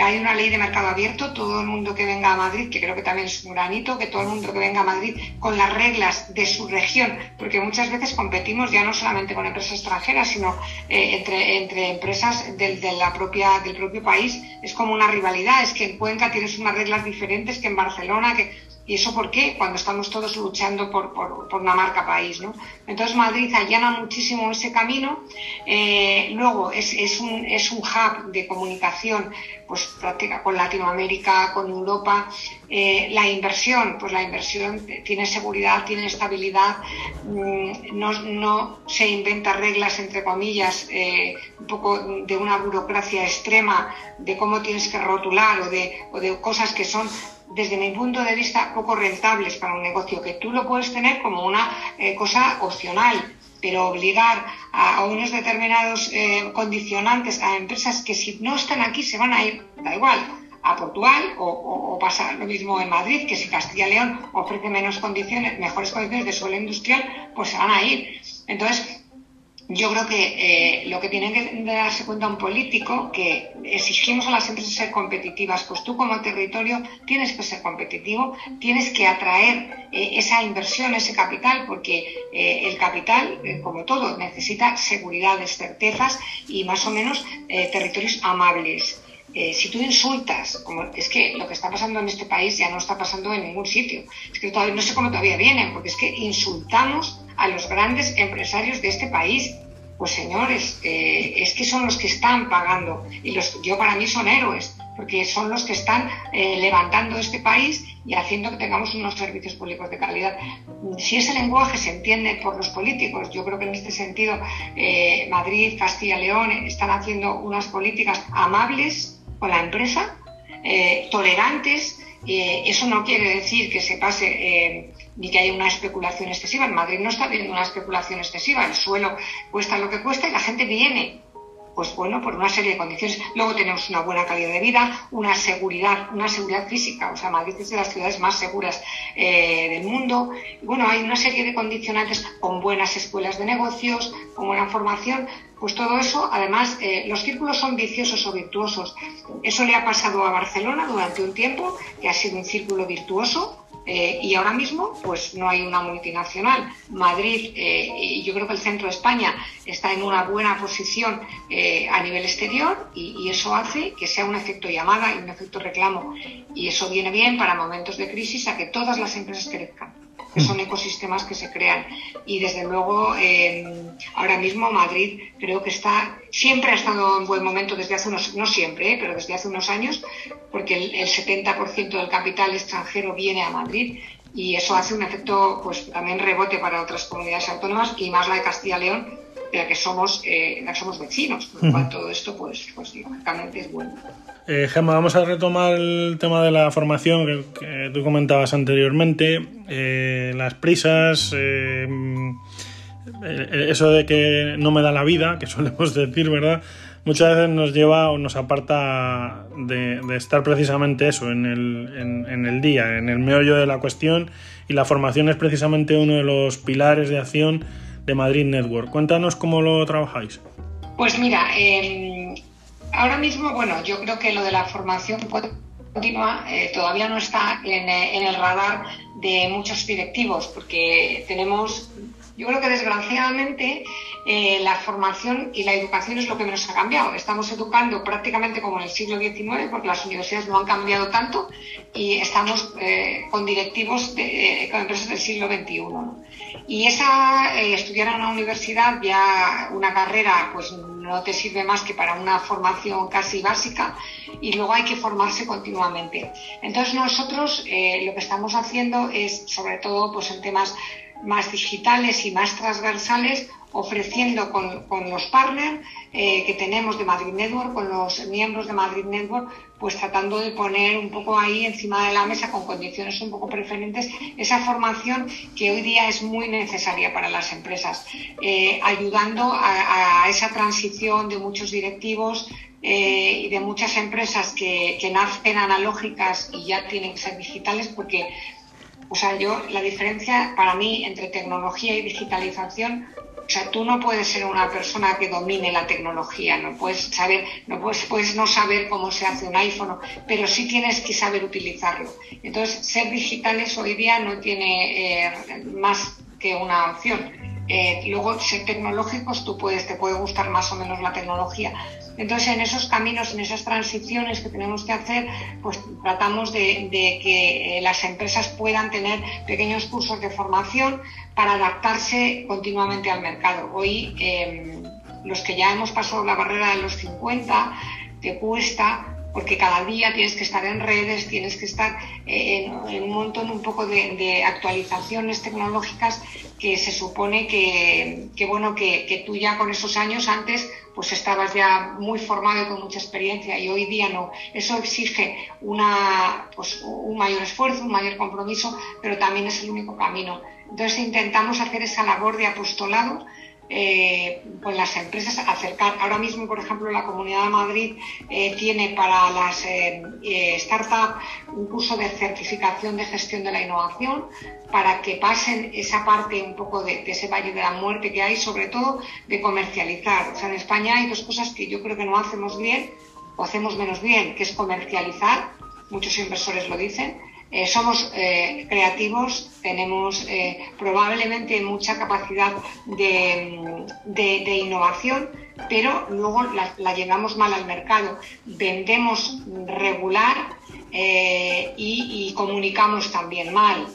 hay una ley de mercado abierto, todo el mundo que venga a Madrid, que creo que también es un granito, que todo el mundo que venga a Madrid con las reglas de su región, porque muchas veces competimos ya no solamente con empresas extranjeras, sino eh, entre, entre empresas del, de la propia, del propio país. Es como una rivalidad, es que en Cuenca tienes unas reglas diferentes que en Barcelona, que ¿Y eso por qué? Cuando estamos todos luchando por, por, una marca país. ¿no? Entonces Madrid allana muchísimo ese camino. Eh, luego es, es, un, es un hub de comunicación pues práctica con Latinoamérica, con Europa. Eh, la inversión, pues la inversión tiene seguridad, tiene estabilidad, mm, no, no, se inventa reglas, entre comillas, eh, un poco de una burocracia extrema de cómo tienes que rotular o de, o de cosas que son desde mi punto de vista, poco rentables para un negocio, que tú lo puedes tener como una eh, cosa opcional, pero obligar a, unos determinados eh, condicionantes a empresas que si no están aquí se van a ir, da igual, a Portugal o, o, pasa lo mismo en Madrid, que si Castilla y León ofrece menos condiciones, mejores condiciones de suelo industrial, pues se van a ir. Entonces, yo creo que eh, lo que tiene que darse cuenta un político, que exigimos a las empresas ser competitivas, pues tú como territorio tienes que ser competitivo, tienes que atraer eh, esa inversión, ese capital, porque eh, el capital, como todo, necesita seguridades, certezas y más o menos territorios amables. si tú insultas, como es que lo que está pasando en este país ya no está pasando en ningún sitio, es que todavía, no sé cómo todavía vienen, porque es que insultamos a los grandes empresarios de este país. Pues señores, eh, es que son los que están pagando y los, yo para mí son héroes, porque son los que están eh, levantando este país y haciendo que tengamos unos servicios públicos de calidad. Si ese lenguaje se entiende por los políticos, yo creo que en este sentido eh, Madrid, Castilla y León están haciendo unas políticas amables con la empresa, tolerantes. eso no quiere decir que se pase ni que haya una especulación excesiva. En Madrid no está habiendo una especulación excesiva, el suelo cuesta lo que cuesta y la gente viene. Pues bueno, por una serie de condiciones. Luego tenemos una buena calidad de vida, una seguridad, una seguridad física. O sea, Madrid es de las ciudades más seguras eh, del mundo. bueno, hay una serie de condicionantes con buenas escuelas de negocios, con buena formación. Pues todo eso, además, eh, los círculos son viciosos o virtuosos. Eso le ha pasado a Barcelona durante un tiempo, que ha sido un círculo virtuoso, eh, y ahora mismo, pues no hay una multinacional. Madrid eh, y yo creo que el centro de España está en una buena posición eh, a nivel exterior y, eso hace que sea un efecto llamada y un efecto reclamo. Y eso viene bien para momentos de crisis a que todas las empresas crezcan que son ecosistemas que se crean. Y desde luego, ahora mismo Madrid creo que está, siempre ha estado en buen momento desde hace unos, no siempre, pero desde hace unos años, porque el, 70% del capital extranjero viene a Madrid y eso hace un efecto pues también rebote para otras comunidades autónomas y más la de Castilla y León de la que somos eh, la que somos vecinos con lo cual todo esto pues pues lógicamente es bueno.
Eh, Gemma, vamos a retomar el tema de la formación que, tú comentabas anteriormente. Eh, las prisas eh, eso de que no me da la vida que solemos decir verdad muchas veces nos lleva o nos aparta de, estar precisamente eso, en el, en, el, día, en el meollo de la cuestión y la formación es precisamente uno de los pilares de acción de Madrid Network. Cuéntanos cómo lo trabajáis.
Pues mira, em, ahora mismo, bueno, yo creo que lo de la formación continua eh, todavía no está en, en el radar de muchos directivos porque tenemos yo creo que desgraciadamente eh, la formación y la educación es lo que menos ha cambiado. Estamos educando prácticamente como en el siglo XIX porque las universidades no han cambiado tanto y estamos eh, con directivos de, eh, con empresas del siglo XXI. Y esa, estudiar en una universidad ya una carrera pues no te sirve más que para una formación casi básica y luego hay que formarse continuamente. Entonces nosotros lo que estamos haciendo es sobre todo pues en temas más digitales y más transversales, ofreciendo con, los partners eh, que tenemos de Madrid Network, con los miembros de Madrid Network, pues tratando de poner un poco ahí encima de la mesa con condiciones un poco preferentes esa formación que hoy día es muy necesaria para las empresas, eh, ayudando a, esa transición de muchos directivos eh, y de muchas empresas que, que nacen analógicas y ya tienen que ser digitales porque o sea, yo, la diferencia para mí entre tecnología y digitalización o sea, tú no puedes ser una persona que domine la tecnología, no puedes saber, no puedes, no saber cómo se hace un iPhone, pero sí tienes que saber utilizarlo. Entonces, ser digitales hoy día no tiene eh, más que una opción. Eh, luego, ser tecnológicos, tú puedes, te puede gustar más o menos la tecnología, entonces, en esos caminos, en esas transiciones que tenemos que hacer, pues tratamos de, que eh, las empresas puedan tener pequeños cursos de formación para adaptarse continuamente al mercado. Hoy, em, los que ya hemos pasado la barrera de los 50, te cuesta porque cada día tienes que estar en redes, tienes que estar eh, en, un montón un poco de, actualizaciones tecnológicas que se supone que, bueno que, que, tú ya con esos años antes pues estabas ya muy formado y con mucha experiencia y hoy día no. Eso exige una, pues, un mayor esfuerzo, un mayor compromiso, pero también es el único camino. Entonces intentamos hacer esa labor de apostolado eh, con las empresas acercar. Ahora mismo, por ejemplo, la Comunidad de Madrid eh, tiene para las eh, startups un curso de certificación de gestión de la innovación para que pasen esa parte un poco de, ese valle de la muerte que hay, sobre todo de comercializar. O sea, en España hay dos cosas que yo creo que no hacemos bien o hacemos menos bien, que es comercializar, muchos inversores lo dicen, eh, somos eh, creativos, tenemos eh, probablemente mucha capacidad de, innovación, pero luego la, la, llevamos mal al mercado. Vendemos regular y, comunicamos también mal.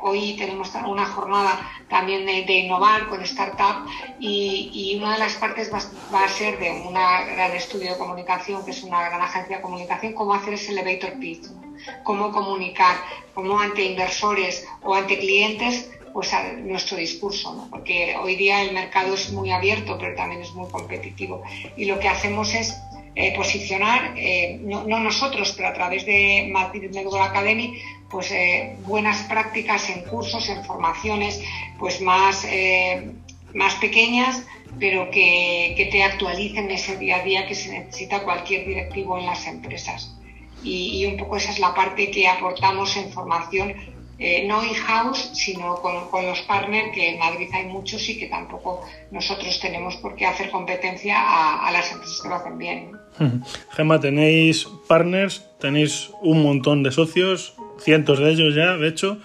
hoy tenemos una jornada también de, innovar con startup y, una de las partes va, va, a ser de un gran estudio de comunicación, que es una gran agencia de comunicación, cómo hacer ese elevator pitch cómo comunicar, cómo ante inversores o ante clientes, pues nuestro discurso, porque hoy día el mercado es muy abierto, pero también es muy competitivo. Y lo que hacemos es eh, posicionar, eh, no, nosotros, pero a través de Madrid Medical Academy, pues eh, buenas prácticas en cursos, en formaciones, pues más, más pequeñas, pero que, que te actualicen ese día a día que se necesita cualquier directivo en las empresas y, un poco esa es la parte que aportamos en formación, eh, no in-house, sino con, los partners, que en Madrid hay muchos y que tampoco nosotros tenemos por qué hacer competencia a, las empresas que lo hacen bien.
Gemma, tenéis partners, tenéis un montón de socios, cientos de ellos ya, de hecho,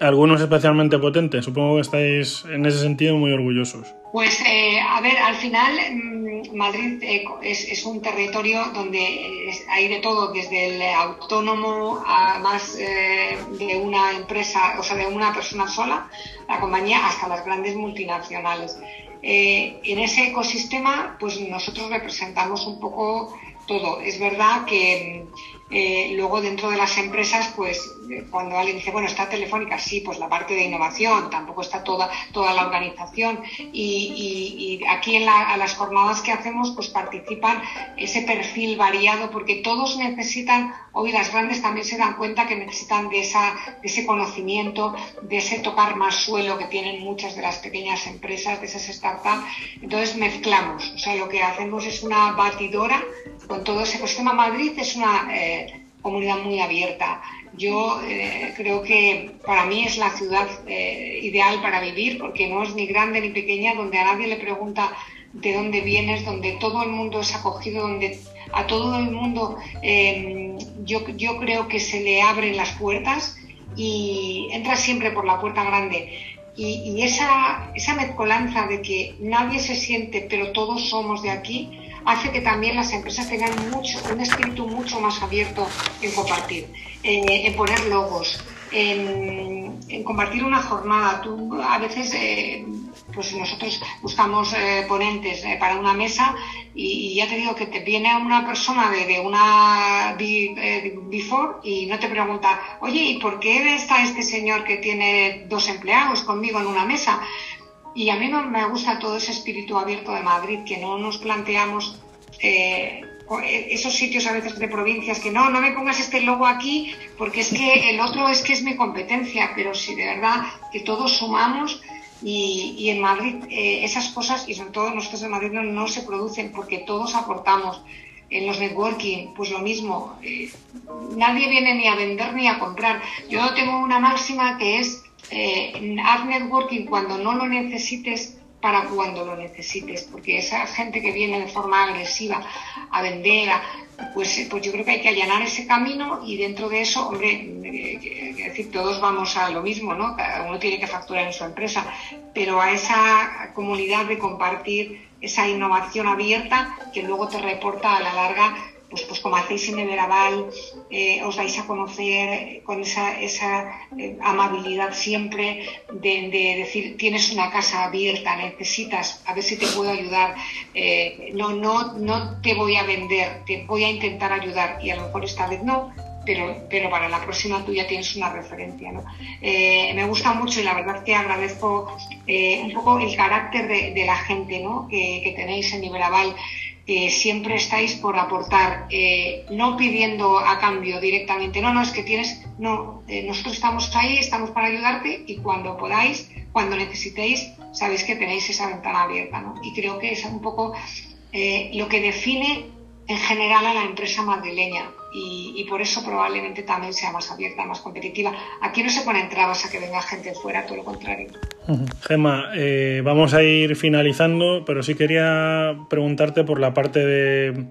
algunos especialmente potentes. Supongo que estáis en ese sentido muy orgullosos.
Pues eh, a ver, al final mm, Madrid eh, es, un territorio donde hay de todo, desde el autónomo a más eh, de una empresa, o sea, de una persona sola, la compañía, hasta las grandes multinacionales. en ese ecosistema, pues nosotros representamos un poco todo. Es verdad que eh, luego dentro de las empresas, pues eh, cuando alguien dice, bueno, está Telefónica, sí, pues la parte de innovación, tampoco está toda, toda la organización. Y, aquí en las jornadas que hacemos, pues participan ese perfil variado, porque todos necesitan, hoy las grandes también se dan cuenta que necesitan de, esa, de ese conocimiento, de ese tocar más suelo que tienen muchas de las pequeñas empresas, de esas startups. Entonces mezclamos, o sea, lo que hacemos es una batidora con todo ese ecosistema. Madrid es una eh, comunidad muy abierta. Yo eh, creo que para mí es la ciudad eh, ideal para vivir porque no es ni grande ni pequeña, donde a nadie le pregunta de dónde vienes, donde todo el mundo es acogido, donde a todo el mundo yo, yo creo que se le abren las puertas y entra siempre por la puerta grande. Y, y, esa, esa mezcolanza de que nadie se siente, pero todos somos de aquí, hace que también las empresas tengan mucho, un espíritu mucho más abierto en compartir, en poner logos, en, compartir una jornada. Tú a veces, eh, pues nosotros buscamos eh, ponentes eh, para una mesa y, ya te digo que te viene una persona de, de una before y no te pregunta, oye, ¿y por qué está este señor que tiene dos empleados conmigo en una mesa? Y a mí me gusta todo ese espíritu abierto de Madrid, que no nos planteamos eh, esos sitios a veces de provincias que no, no me pongas este logo aquí porque es que el otro es que es mi competencia, pero si de verdad que todos sumamos y, en Madrid eh, esas cosas, y sobre todo nosotros en Madrid no, se producen porque todos aportamos. En los networking, pues lo mismo. Eh, nadie viene ni a vender ni a comprar. Yo tengo una máxima que es eh, haz networking cuando no lo necesites para cuando lo necesites, porque esa gente que viene de forma agresiva a vender, pues, eh, pues yo creo que hay que allanar ese camino y dentro de eso, hombre, eh, decir, todos vamos a lo mismo, ¿no? Cada uno tiene que facturar en su empresa, pero a esa comunidad de compartir esa innovación abierta que luego te reporta a la larga pues, pues como hacéis en Everaval, eh, os dais a conocer con esa, esa eh, amabilidad siempre de, decir, tienes una casa abierta, necesitas, a ver si te puedo ayudar, eh, no, no, no te voy a vender, te voy a intentar ayudar y a lo mejor esta vez no, pero, pero para la próxima tú ya tienes una referencia. ¿no? me gusta mucho y la verdad que agradezco un poco el carácter de, la gente ¿no? que, que tenéis en Iberaval siempre estáis por aportar, eh, no pidiendo a cambio directamente, no, no, es que tienes, no, eh, nosotros estamos ahí, estamos para ayudarte y cuando podáis, cuando necesitéis, sabéis que tenéis esa ventana abierta, ¿no? Y creo que es un poco eh, lo que define en general a la empresa madrileña y, por eso probablemente también sea más abierta, más competitiva. Aquí no se ponen trabas a que venga gente fuera, todo lo contrario.
Gema, eh, vamos a ir finalizando, pero sí quería preguntarte por la parte de...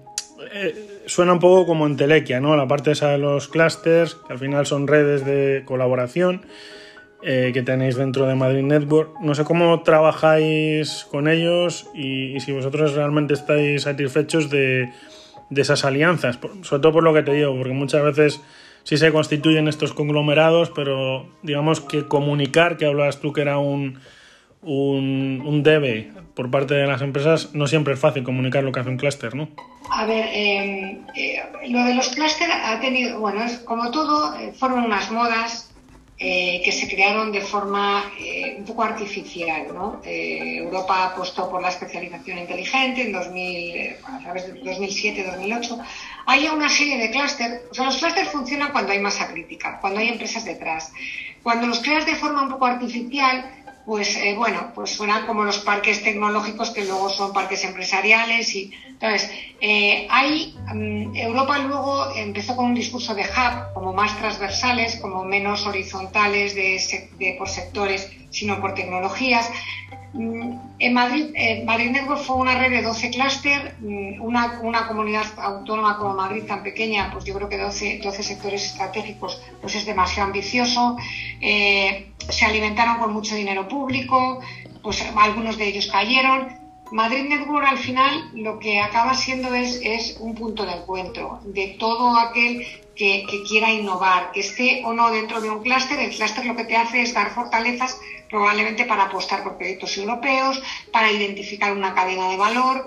Eh, suena un poco como en Telequia, ¿no? La parte esa de los clusters, que al final son redes de colaboración eh, que tenéis dentro de Madrid Network. No sé cómo trabajáis con ellos y si vosotros realmente estáis satisfechos de de esas alianzas, sobre todo por lo que te digo, porque muchas veces sí se constituyen estos conglomerados, pero digamos que comunicar, que hablas tú que era un, un, debe por parte de las empresas, no siempre es fácil comunicar lo que hace un clúster, ¿no?
A ver, eh, eh, lo de los clústeres ha tenido, bueno, es como todo, eh, fueron unas modas, eh, que se crearon de forma eh, un poco artificial. ¿no? Eh, Europa apostó por la especialización inteligente en 2000, a través de 2007-2008. Hay una serie de clústeres, o sea, los clústeres funcionan cuando hay masa crítica, cuando hay empresas detrás. Cuando los creas de forma un poco artificial, pues bueno, pues suenan como los parques tecnológicos que luego son parques empresariales y entonces hay mm, Europa luego empezó con un discurso de hub como más transversales, como menos horizontales de, por sectores, sino por tecnologías. Mm, en Madrid, Madrid Network fue una red de 12 clústeres, mm, una, comunidad autónoma como Madrid tan pequeña, pues yo creo que 12, 12 sectores estratégicos pues es demasiado ambicioso. Eh, se alimentaron con mucho dinero público, pues algunos de ellos cayeron. Madrid Network al final lo que acaba siendo es un punto de encuentro de todo aquel que, quiera innovar, que esté o no dentro de un clúster. El clúster lo que te hace es dar fortalezas probablemente para apostar por proyectos europeos, para identificar una cadena de valor,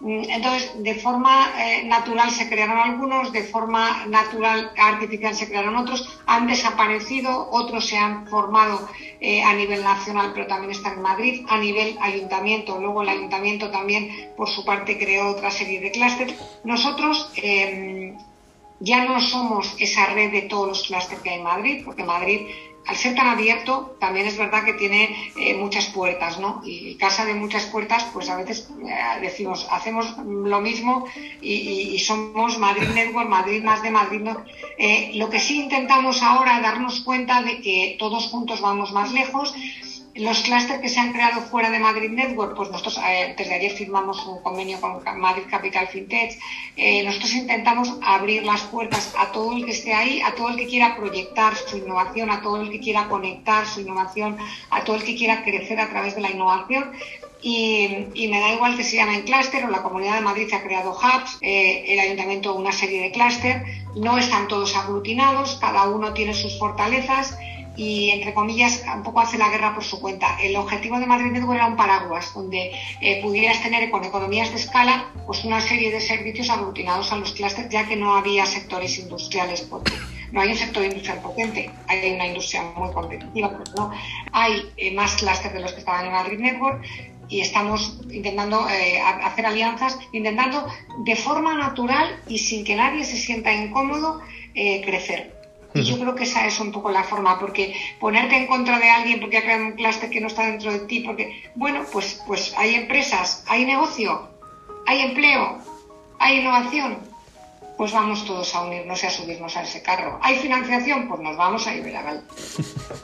Mm, entonces, de forma eh, natural se crearon algunos, de forma natural artificial se crearon otros, han desaparecido, otros se han formado eh, a nivel nacional, pero también están en Madrid, a nivel ayuntamiento. Luego el ayuntamiento también, por su parte, creó otra serie de clústeres. Nosotros em, ya no somos esa red de todos los clústeres que hay en Madrid, porque Madrid al ser tan abierto, también es verdad que tiene eh, muchas puertas, ¿no? Y casa de muchas puertas, pues a veces eh, decimos, hacemos lo mismo y, somos Madrid Network, Madrid más de Madrid. Eh, lo que sí intentamos ahora es darnos cuenta de que todos juntos vamos más lejos los clústeres que se han creado fuera de Madrid Network, pues nosotros eh, desde ayer firmamos un convenio con Madrid Capital FinTech. Eh, nosotros intentamos abrir las puertas a todo el que esté ahí, a todo el que quiera proyectar su innovación, a todo el que quiera conectar su innovación, a todo el que quiera crecer a través de la innovación. Y, me da igual que se llamen clúster o la Comunidad de Madrid ha creado hubs, eh, el Ayuntamiento una serie de clúster, no están todos aglutinados, cada uno tiene sus fortalezas y, entre comillas, un poco hace la guerra por su cuenta. El objetivo de Madrid Network era un paraguas, donde eh, pudieras tener con economías de escala pues una serie de servicios aglutinados a los clústeres, ya que no había sectores industriales, porque no hay un sector industrial potente, hay una industria muy competitiva, pero no hay eh, más clústeres de los que estaban en Madrid Network y estamos intentando eh, hacer alianzas, intentando de forma natural y sin que nadie se sienta incómodo crecer. Y yo creo que esa es un poco la forma, porque ponerte en contra de alguien porque ha creado un clúster que no está dentro de ti, porque, bueno, pues, pues hay empresas, hay negocio, hay empleo, hay innovación, pues vamos todos a unirnos y a subirnos a ese carro. ¿Hay financiación? Pues nos vamos a Iberaval.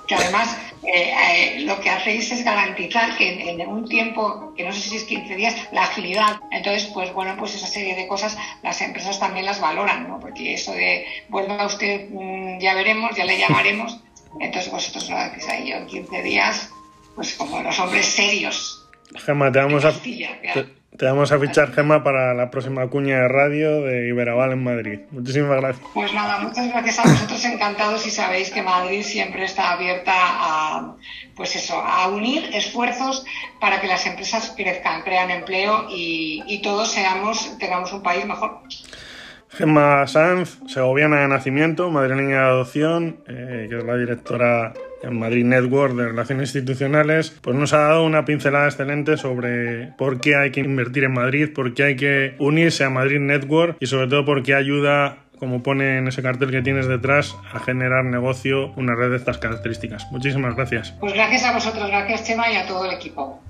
Que además eh, eh, lo que hacéis es garantizar que en, un tiempo, que no sé si es 15 días, la agilidad. Entonces, pues bueno, pues esa serie de cosas las empresas también las valoran, ¿no? Porque eso de vuelva usted, mm, ya veremos, ya le llamaremos. Entonces vosotros lo hacéis ahí yo en 15 días, pues como los hombres serios.
Gemma, te vamos a... Te vamos a fichar, Gema, para la próxima cuña de radio de Iberaval en Madrid. Muchísimas gracias.
Pues nada, muchas gracias a vosotros, encantados y sabéis que Madrid siempre está abierta a, pues eso, a unir esfuerzos para que las empresas crezcan, crean empleo y, todos seamos, tengamos un país mejor.
Gemma Sanz, segoviana de nacimiento, madrileña de adopción, eh, que es la directora en Madrid Network de Relaciones Institucionales, pues nos ha dado una pincelada excelente sobre por qué hay que invertir en Madrid, por qué hay que unirse a Madrid Network y sobre todo por qué ayuda como pone en ese cartel que tienes detrás, a generar negocio una red de estas características. Muchísimas gracias.
Pues gracias a vosotros, gracias Chema y a todo el equipo.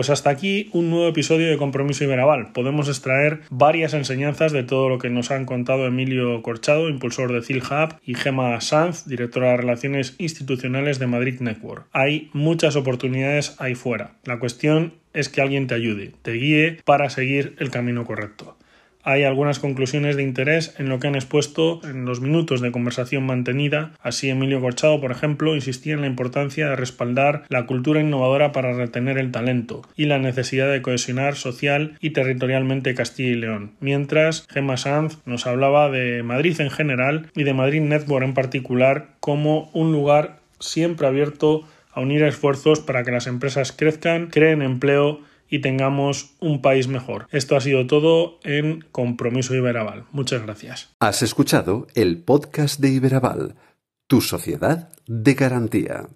Pues hasta aquí un nuevo episodio de Compromiso Iberaval. Podemos extraer varias enseñanzas de todo lo que nos han contado Emilio Corchado, impulsor de CILHub, y Gema Sanz, directora de Relaciones Institucionales de Madrid Network. Hay muchas oportunidades ahí fuera. La cuestión es que alguien te ayude, te guíe para seguir el camino correcto hay algunas conclusiones de interés en lo que han expuesto en los minutos de conversación mantenida. Así, Emilio Corchado, por ejemplo, insistía en la importancia de respaldar la cultura innovadora para retener el talento y la necesidad de cohesionar social y territorialmente Castilla y León. Mientras, Gemma Sanz nos hablaba de Madrid en general y de Madrid Network en particular como un lugar siempre abierto a unir esfuerzos para que las empresas crezcan, creen empleo y tengamos un país mejor. Esto ha sido todo en Compromiso Iberaval. Muchas gracias.
Has escuchado el podcast de Iberaval, tu sociedad de garantía.